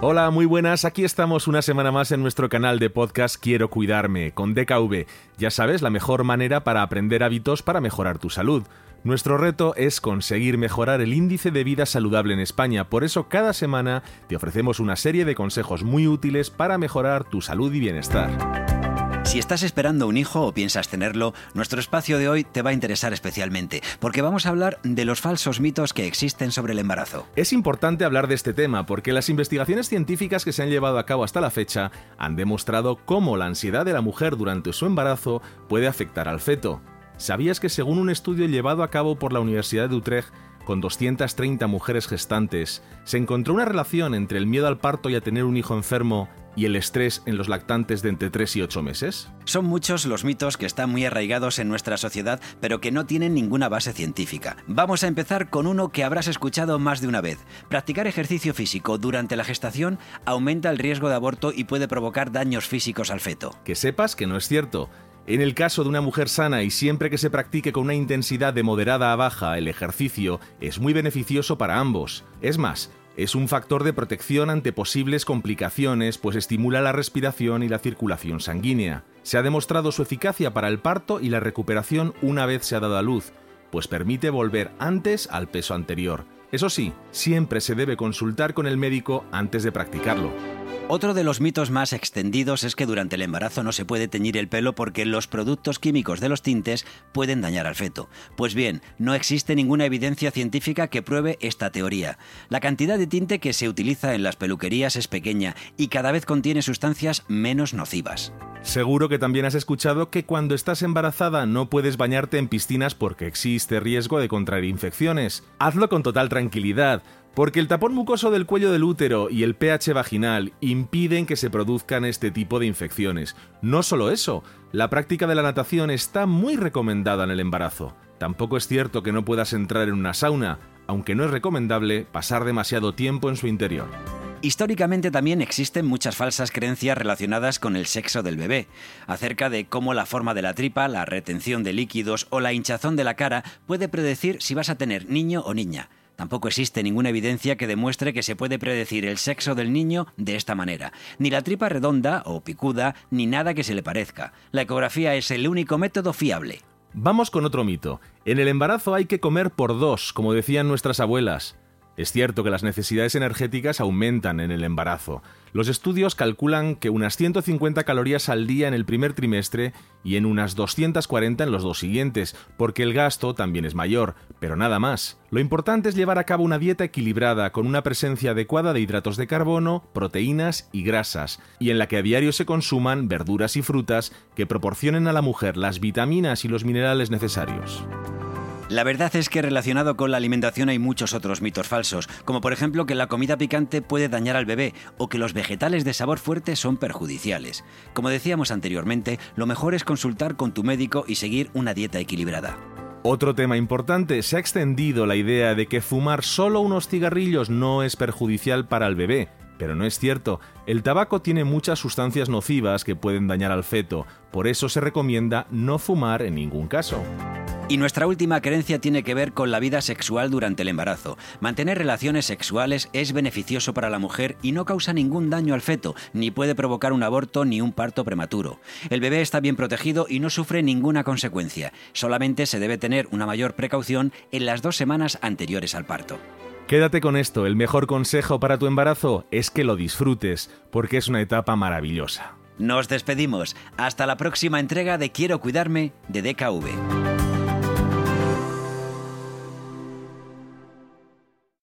Hola, muy buenas. Aquí estamos una semana más en nuestro canal de podcast Quiero Cuidarme con DKV. Ya sabes, la mejor manera para aprender hábitos para mejorar tu salud. Nuestro reto es conseguir mejorar el índice de vida saludable en España, por eso cada semana te ofrecemos una serie de consejos muy útiles para mejorar tu salud y bienestar. Si estás esperando un hijo o piensas tenerlo, nuestro espacio de hoy te va a interesar especialmente, porque vamos a hablar de los falsos mitos que existen sobre el embarazo. Es importante hablar de este tema porque las investigaciones científicas que se han llevado a cabo hasta la fecha han demostrado cómo la ansiedad de la mujer durante su embarazo puede afectar al feto. ¿Sabías que según un estudio llevado a cabo por la Universidad de Utrecht, con 230 mujeres gestantes, se encontró una relación entre el miedo al parto y a tener un hijo enfermo y el estrés en los lactantes de entre 3 y 8 meses? Son muchos los mitos que están muy arraigados en nuestra sociedad, pero que no tienen ninguna base científica. Vamos a empezar con uno que habrás escuchado más de una vez. Practicar ejercicio físico durante la gestación aumenta el riesgo de aborto y puede provocar daños físicos al feto. Que sepas que no es cierto. En el caso de una mujer sana y siempre que se practique con una intensidad de moderada a baja el ejercicio, es muy beneficioso para ambos. Es más, es un factor de protección ante posibles complicaciones, pues estimula la respiración y la circulación sanguínea. Se ha demostrado su eficacia para el parto y la recuperación una vez se ha dado a luz, pues permite volver antes al peso anterior. Eso sí, siempre se debe consultar con el médico antes de practicarlo. Otro de los mitos más extendidos es que durante el embarazo no se puede teñir el pelo porque los productos químicos de los tintes pueden dañar al feto. Pues bien, no existe ninguna evidencia científica que pruebe esta teoría. La cantidad de tinte que se utiliza en las peluquerías es pequeña y cada vez contiene sustancias menos nocivas. Seguro que también has escuchado que cuando estás embarazada no puedes bañarte en piscinas porque existe riesgo de contraer infecciones. Hazlo con total tranquilidad. Porque el tapón mucoso del cuello del útero y el pH vaginal impiden que se produzcan este tipo de infecciones. No solo eso, la práctica de la natación está muy recomendada en el embarazo. Tampoco es cierto que no puedas entrar en una sauna, aunque no es recomendable pasar demasiado tiempo en su interior. Históricamente también existen muchas falsas creencias relacionadas con el sexo del bebé, acerca de cómo la forma de la tripa, la retención de líquidos o la hinchazón de la cara puede predecir si vas a tener niño o niña. Tampoco existe ninguna evidencia que demuestre que se puede predecir el sexo del niño de esta manera. Ni la tripa redonda o picuda, ni nada que se le parezca. La ecografía es el único método fiable. Vamos con otro mito. En el embarazo hay que comer por dos, como decían nuestras abuelas. Es cierto que las necesidades energéticas aumentan en el embarazo. Los estudios calculan que unas 150 calorías al día en el primer trimestre y en unas 240 en los dos siguientes, porque el gasto también es mayor, pero nada más. Lo importante es llevar a cabo una dieta equilibrada con una presencia adecuada de hidratos de carbono, proteínas y grasas, y en la que a diario se consuman verduras y frutas que proporcionen a la mujer las vitaminas y los minerales necesarios. La verdad es que relacionado con la alimentación hay muchos otros mitos falsos, como por ejemplo que la comida picante puede dañar al bebé o que los vegetales de sabor fuerte son perjudiciales. Como decíamos anteriormente, lo mejor es consultar con tu médico y seguir una dieta equilibrada. Otro tema importante, se ha extendido la idea de que fumar solo unos cigarrillos no es perjudicial para el bebé, pero no es cierto. El tabaco tiene muchas sustancias nocivas que pueden dañar al feto, por eso se recomienda no fumar en ningún caso. Y nuestra última creencia tiene que ver con la vida sexual durante el embarazo. Mantener relaciones sexuales es beneficioso para la mujer y no causa ningún daño al feto, ni puede provocar un aborto ni un parto prematuro. El bebé está bien protegido y no sufre ninguna consecuencia. Solamente se debe tener una mayor precaución en las dos semanas anteriores al parto. Quédate con esto, el mejor consejo para tu embarazo es que lo disfrutes, porque es una etapa maravillosa. Nos despedimos. Hasta la próxima entrega de Quiero Cuidarme de DKV.